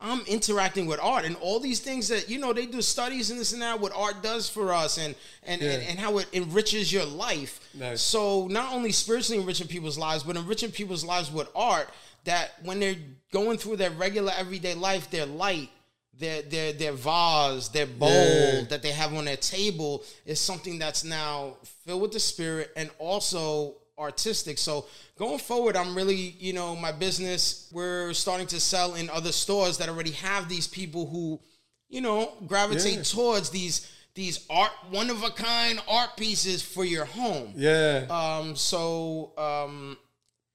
Speaker 4: I'm interacting with art and all these things that you know they do studies and this and that what art does for us and and, and, and how it enriches your life.
Speaker 3: Nice.
Speaker 4: So not only spiritually enriching people's lives, but enriching people's lives with art that when they're going through their regular everyday life, their light, their their their vase, their bowl
Speaker 3: Yeah.
Speaker 4: that they have on their table is something that's now filled with the spirit and also artistic. So going forward, I'm really, you know, my business, we're starting to sell in other stores that already have these people who, you know, gravitate
Speaker 3: Yeah.
Speaker 4: towards these these art one of a kind art pieces for your home.
Speaker 3: Yeah.
Speaker 4: Um so um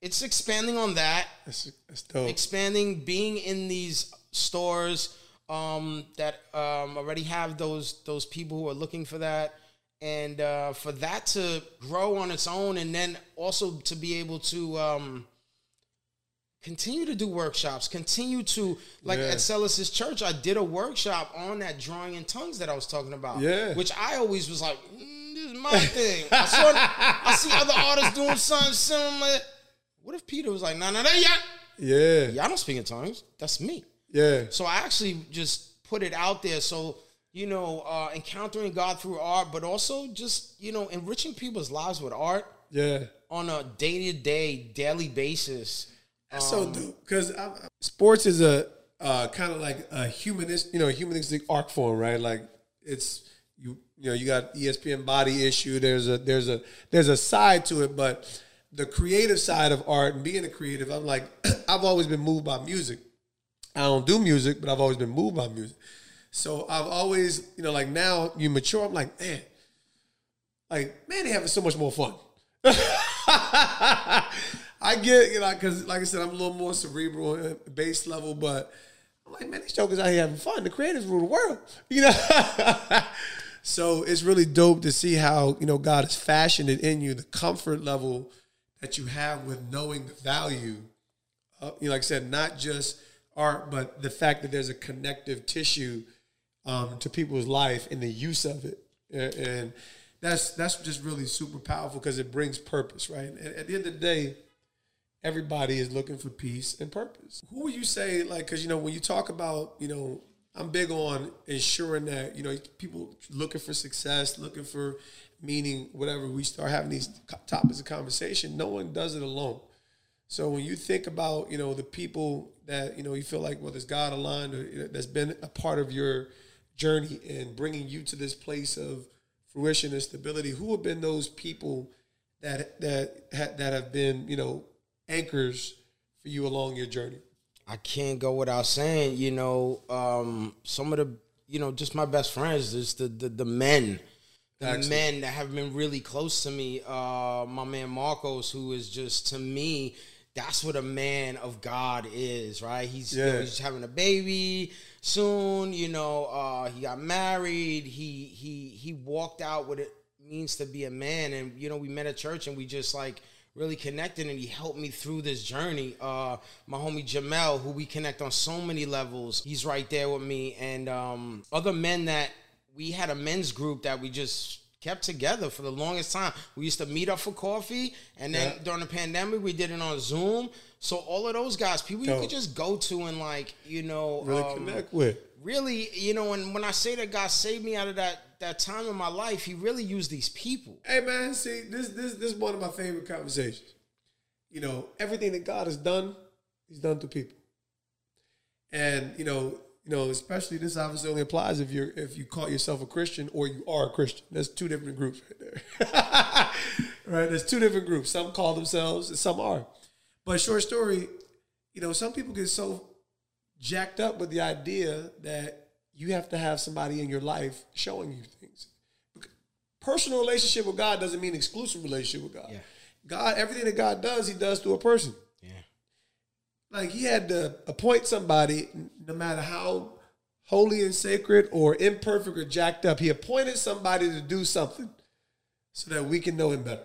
Speaker 4: it's expanding on that
Speaker 3: that's, that's dope.
Speaker 4: expanding being in these stores um, that um, already have those those people who are looking for that and uh, for that to grow on its own and then also to be able to um, continue to do workshops continue to like
Speaker 3: Yeah.
Speaker 4: at Celis's church i did a workshop on that drawing in tongues that i was talking about
Speaker 3: Yeah.
Speaker 4: which i always was like mm, this is my thing I, saw, I see other artists doing something similar what if peter was like no no no yeah
Speaker 3: yeah.
Speaker 4: yeah, I don't speak in tongues. That's me.
Speaker 3: Yeah.
Speaker 4: So I actually just put it out there. So, you know, uh, encountering God through art, but also just, you know, enriching people's lives with art
Speaker 3: Yeah.
Speaker 4: on a day to day, daily basis.
Speaker 3: That's so dope because sports is a uh, kind of like a humanist, you know, humanistic art form, right? Like it's you, you know, you got ESPN body issue. There's a there's a there's a side to it, but the creative side of art and being a creative, I'm like, [CLEARS THROAT] I've always been moved by music. I don't do music, but I've always been moved by music. So I've always, you know, like now you mature, I'm like, man, like man, they having so much more fun. [LAUGHS] I get, you know, because like I said, I'm a little more cerebral base level, but I'm like, man, these jokers out here having fun. The creators rule the world, [LAUGHS] you know. [LAUGHS] so it's really dope to see how you know God has fashioned it in you, the comfort level that you have with knowing the value. Uh, you know, like I said, not just art, but the fact that there's a connective tissue um, to people's life and the use of it, and, that's that's just really super powerful because it brings purpose, right? And at the end of the day, everybody is looking for peace and purpose. Who would you say, like, because you know, when you talk about, you know, I'm big on ensuring that you know people looking for success, looking for meaning, whatever. We start having these topics of conversation. No one does it alone. So when you think about you know the people that you know you feel like whether it's God aligned or you know, that's been a part of your journey and bringing you to this place of fruition and stability, who have been those people that that ha- that have been you know anchors for you along your journey?
Speaker 4: I can't go without saying, you know, um, some of the, you know, just my best friends, just the the, the men, the
Speaker 3: Excellent.
Speaker 4: men that have been really close to me. Uh, my man Marcos, who is just to me, that's what a man of God is, right? He's, you know,
Speaker 3: Yeah.
Speaker 4: he's having a baby soon. You know, uh, he got married. He he he walked out what it means to be a man, and you know, we met at church, and we just like really connected and he helped me through this journey. Uh, my homie Jamel, who we connect on so many levels, he's right there with me. And um, other men that we had a men's group that we just kept together for the longest time. We used to meet up for coffee, and then
Speaker 3: Yeah.
Speaker 4: during the pandemic, we did it on Zoom. So all of those guys, people you could just go to and like, you know,
Speaker 3: Really
Speaker 4: um,
Speaker 3: connect with.
Speaker 4: really, you know, and when I say that God saved me out of that that time in my life, He really used these people.
Speaker 3: Hey man, see this this this is one of my favorite conversations. You know, everything that God has done, He's done through people. And you know, you know, especially this obviously only applies if you're if you call yourself a Christian or you are a Christian. There's two different groups right there. [LAUGHS] right? There's two different groups. Some call themselves and some are. But short story, you know, some people get so jacked up with the idea that you have to have somebody in your life showing you things. Personal relationship with God doesn't mean exclusive relationship with God.
Speaker 4: Yeah.
Speaker 3: God, everything that God does, He does through a person. Like He had to appoint somebody, no matter how holy and sacred or imperfect or jacked up, He appointed somebody to do something so that we can know Him better.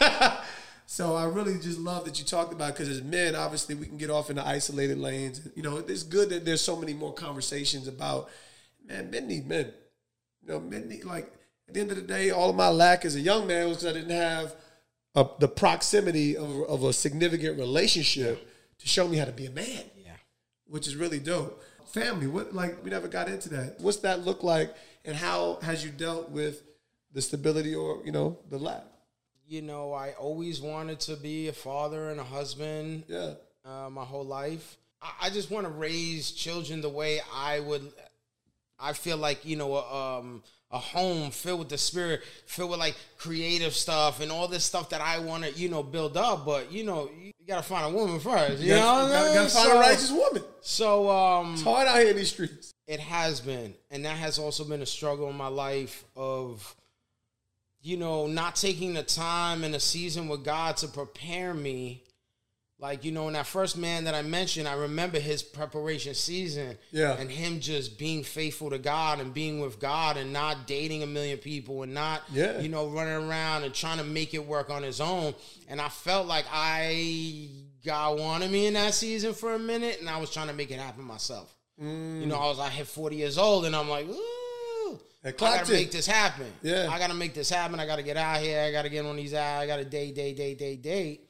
Speaker 3: [LAUGHS] so I really just love that you talked about because as men, obviously, we can get off into isolated lanes. You know, it's good that there's so many more conversations about, man, men need men. You know, men need like at the end of the day, all of my lack as a young man was because I didn't have a, the proximity of, of a significant relationship to show me how to be a man,
Speaker 4: Yeah.
Speaker 3: which is really dope. Family, what like we never got into that. What's that look like, and how has you dealt with the stability or you know the lack?
Speaker 4: you know, I always wanted to be a father and a husband
Speaker 3: Yeah,
Speaker 4: uh, my whole life. I, I just want to raise children the way I would. I feel like you know, um, a home filled with the spirit, filled with like creative stuff and all this stuff that I want to, you know, build up. But you know, you, gotta find a woman first. You,
Speaker 3: You
Speaker 4: know,
Speaker 3: gotta,
Speaker 4: what
Speaker 3: gotta- gotta find
Speaker 4: so,
Speaker 3: a righteous woman.
Speaker 4: So um,
Speaker 3: It's hard out here in these streets.
Speaker 4: it has been, and that has also been a struggle in my life of, you know, not taking the time in a season with God to prepare me. Like you know, in that first man that I mentioned, I remember his preparation season,
Speaker 3: Yeah.
Speaker 4: and him just being faithful to God and being with God and not dating a million people and not,
Speaker 3: Yeah.
Speaker 4: you know, running around and trying to make it work on his own. And I felt like I God wanted me in that season for a minute, and I was trying to make it happen myself. You know, I was I hit 40 years old and I'm like, ooh, I gotta make this happen.
Speaker 3: Yeah.
Speaker 4: I gotta make this happen. I gotta get out here. I gotta get on these out. I gotta date, date, date, date, date.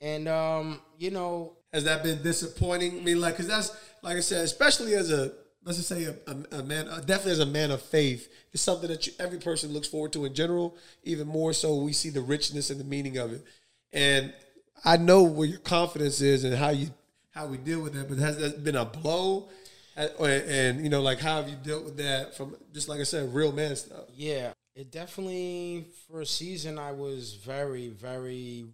Speaker 4: And um, you know,
Speaker 3: Has that been disappointing? I mean, like, because that's like I said, especially as a let's just say a, a, a man, uh, definitely as a man of faith, it's something that you, every person looks forward to in general. Even more so, we see the richness and the meaning of it. And I know where your confidence is and how you how we deal with that. But has that been a blow? And, and you know, like how have you dealt with that from just like I said, real man stuff?
Speaker 4: yeah, it definitely for a season I was very, very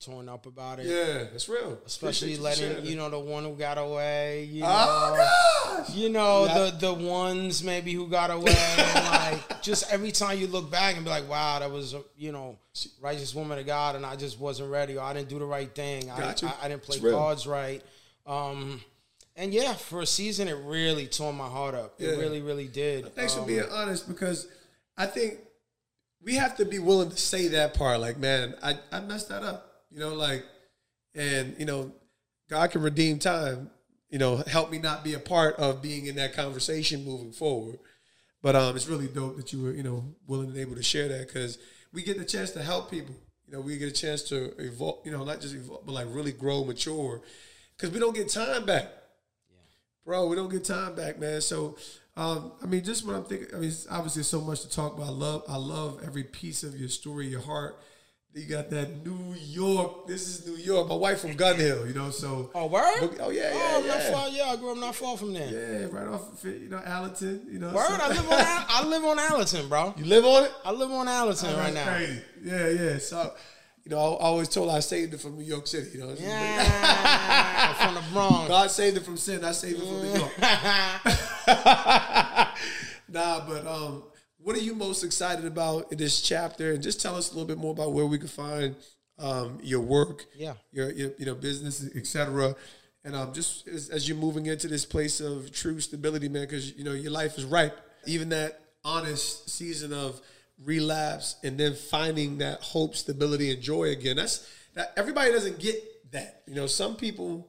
Speaker 4: torn up about it.
Speaker 3: Yeah, it's real.
Speaker 4: Especially
Speaker 3: Appreciate
Speaker 4: letting
Speaker 3: sharing
Speaker 4: you know the one who got away. You know,
Speaker 3: Oh gosh!
Speaker 4: you know
Speaker 3: Yeah.
Speaker 4: the the ones maybe who got away [LAUGHS] like just every time you look back and be like wow that was a, you know righteous woman of god and i just wasn't ready or i didn't do the right thing I, I, I didn't play cards right um and yeah for a season it really tore my heart up it really really did
Speaker 3: Thanks for
Speaker 4: Um,
Speaker 3: being honest because I think we have to be willing to say that part. Like, man, I, I messed that up. You know, like, and, you know, God can redeem time, you know, help me not be a part of being in that conversation moving forward. But um, it's really dope that you were, you know, willing and able to share that because we get the chance to help people. You know, we get a chance to evolve, you know, not just evolve, but like really grow, mature because we don't get time back yeah. bro. We don't get time back, man. So, um, I mean, just what I'm thinking. I mean, it's obviously so much to talk about. I love, I love every piece of your story, your heart. You got that New York. This is New York. My wife from Gun Hill, you know. So,
Speaker 4: oh word
Speaker 3: oh yeah, yeah,
Speaker 4: oh, I'm not far, yeah i grew up not far from there
Speaker 3: Yeah, right off, of, you know, Allerton. You know,
Speaker 4: word
Speaker 3: so-
Speaker 4: i live on i live on allerton bro [LAUGHS]
Speaker 3: you live on it
Speaker 4: i live on allerton
Speaker 3: Oh,
Speaker 4: right now
Speaker 3: Crazy. Yeah, yeah. So, you know, I, I always told I saved it from New York City. You know,
Speaker 4: yeah [LAUGHS] from the bronx
Speaker 3: God saved it from sin. I saved it from New York. [LAUGHS] nah, but um, what are you most excited about in this chapter? And just tell us a little bit more about where we can find um, your work,
Speaker 4: Yeah.
Speaker 3: your, your you know business, etc. And um, just as, as you're moving into this place of true stability, man, because you know your life is ripe. Even that honest season of relapse and then finding that hope, stability, and joy again. That's that. Everybody doesn't get that. You know, some people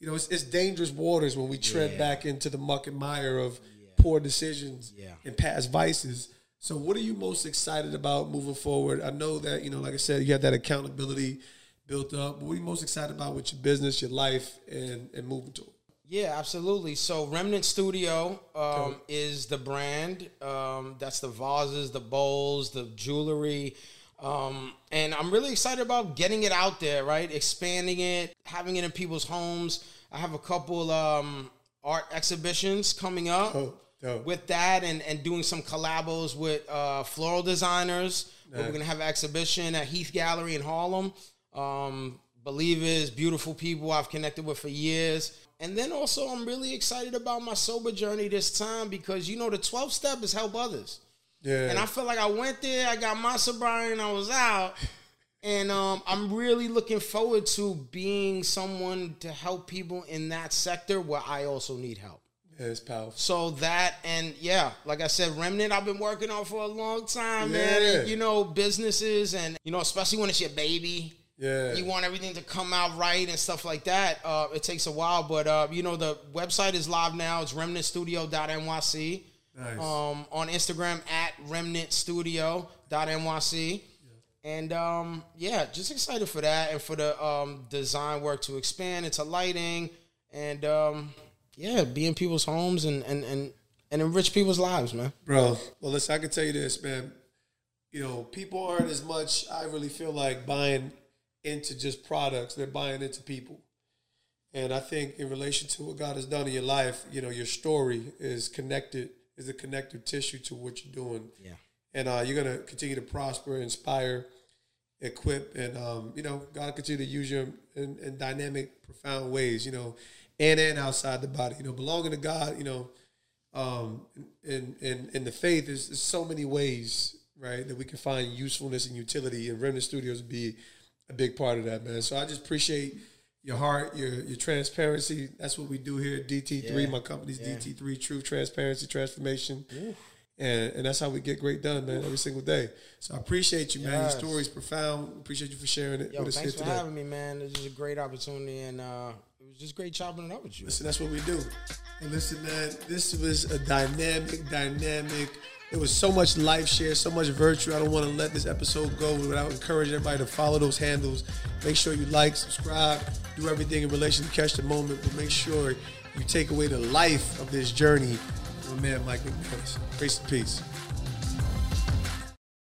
Speaker 3: you know, it's, it's dangerous waters when we tread
Speaker 4: Yeah.
Speaker 3: back into the muck and mire of poor decisions
Speaker 4: Yeah.
Speaker 3: and past vices. So, what are you most excited about moving forward? I know that you know, like I said, you have that accountability built up. But what are you most excited about with your business, your life, and and moving to?
Speaker 4: Yeah, absolutely. So Remnant Studio um, is the brand. Um, that's the vases, the bowls, the jewelry. Um, and I'm really excited about getting it out there, right? Expanding it, having it in people's homes. I have a couple um, art exhibitions coming up
Speaker 3: Oh, dope.
Speaker 4: with that and, and doing some collabos with uh, floral designers. Where We're going to have an exhibition at Heath Gallery in Harlem. Um, believers, beautiful people I've connected with for years. And then also, I'm really excited about my sober journey this time because you know, the 12 step is help others.
Speaker 3: Yeah,
Speaker 4: And I felt like I went there, I got my sobriety, and I was out. [LAUGHS] And um, I'm really looking forward to being someone to help people in that sector where I also need help.
Speaker 3: Yeah, it's powerful.
Speaker 4: So that and yeah, like I said, Remnant I've been working on for a long time,
Speaker 3: Yeah.
Speaker 4: man. And, you know, businesses and you know, especially when it's your baby.
Speaker 3: Yeah,
Speaker 4: You want everything to come out right and stuff like that. Uh, it takes a while, but uh, you know the website is live now. It's remnantstudio.nyc.
Speaker 3: Nice.
Speaker 4: Um, on Instagram at remnantstudio.nyc. And um, yeah, just excited for that and for the um, design work to expand into lighting and um, yeah, be in people's homes and, and, and, and enrich people's lives, man.
Speaker 3: Bro, well, listen, I can tell you this, man. You know, people aren't as much, I really feel like, buying into just products, they're buying into people. And I think in relation to what God has done in your life, you know, your story is connected is the connective tissue to what you're doing.
Speaker 4: Yeah.
Speaker 3: And uh, you're gonna continue to prosper, inspire, equip, and um, you know, God continue to use you in, in dynamic, profound ways. You know, and and outside the body. You know, belonging to God. You know, um, in in in the faith is there's so many ways, right, that we can find usefulness and utility. And Remnant Studios would be a big part of that, man. So I just appreciate your heart, your your transparency. That's what we do here at DT3.
Speaker 4: Yeah.
Speaker 3: My company's
Speaker 4: Yeah.
Speaker 3: DT3, True Transparency Transformation. And, and that's how we get great done, man, every single day. So I appreciate you, man. Your
Speaker 4: Yes.
Speaker 3: story's profound. Appreciate you for sharing it
Speaker 4: Yo,
Speaker 3: with us
Speaker 4: thanks
Speaker 3: here
Speaker 4: for having me, man. This is a great opportunity, and uh, it was just great chopping it up with you.
Speaker 3: Listen, that's what we do. And listen, man, this was a dynamic, dynamic. There was so much life share, so much virtue. I don't want to let this episode go without encouraging everybody to follow those handles. Make sure you like, subscribe, do everything in relation to catch the moment, but make sure you take away the life of this journey my man Mike McManus. Grace and peace.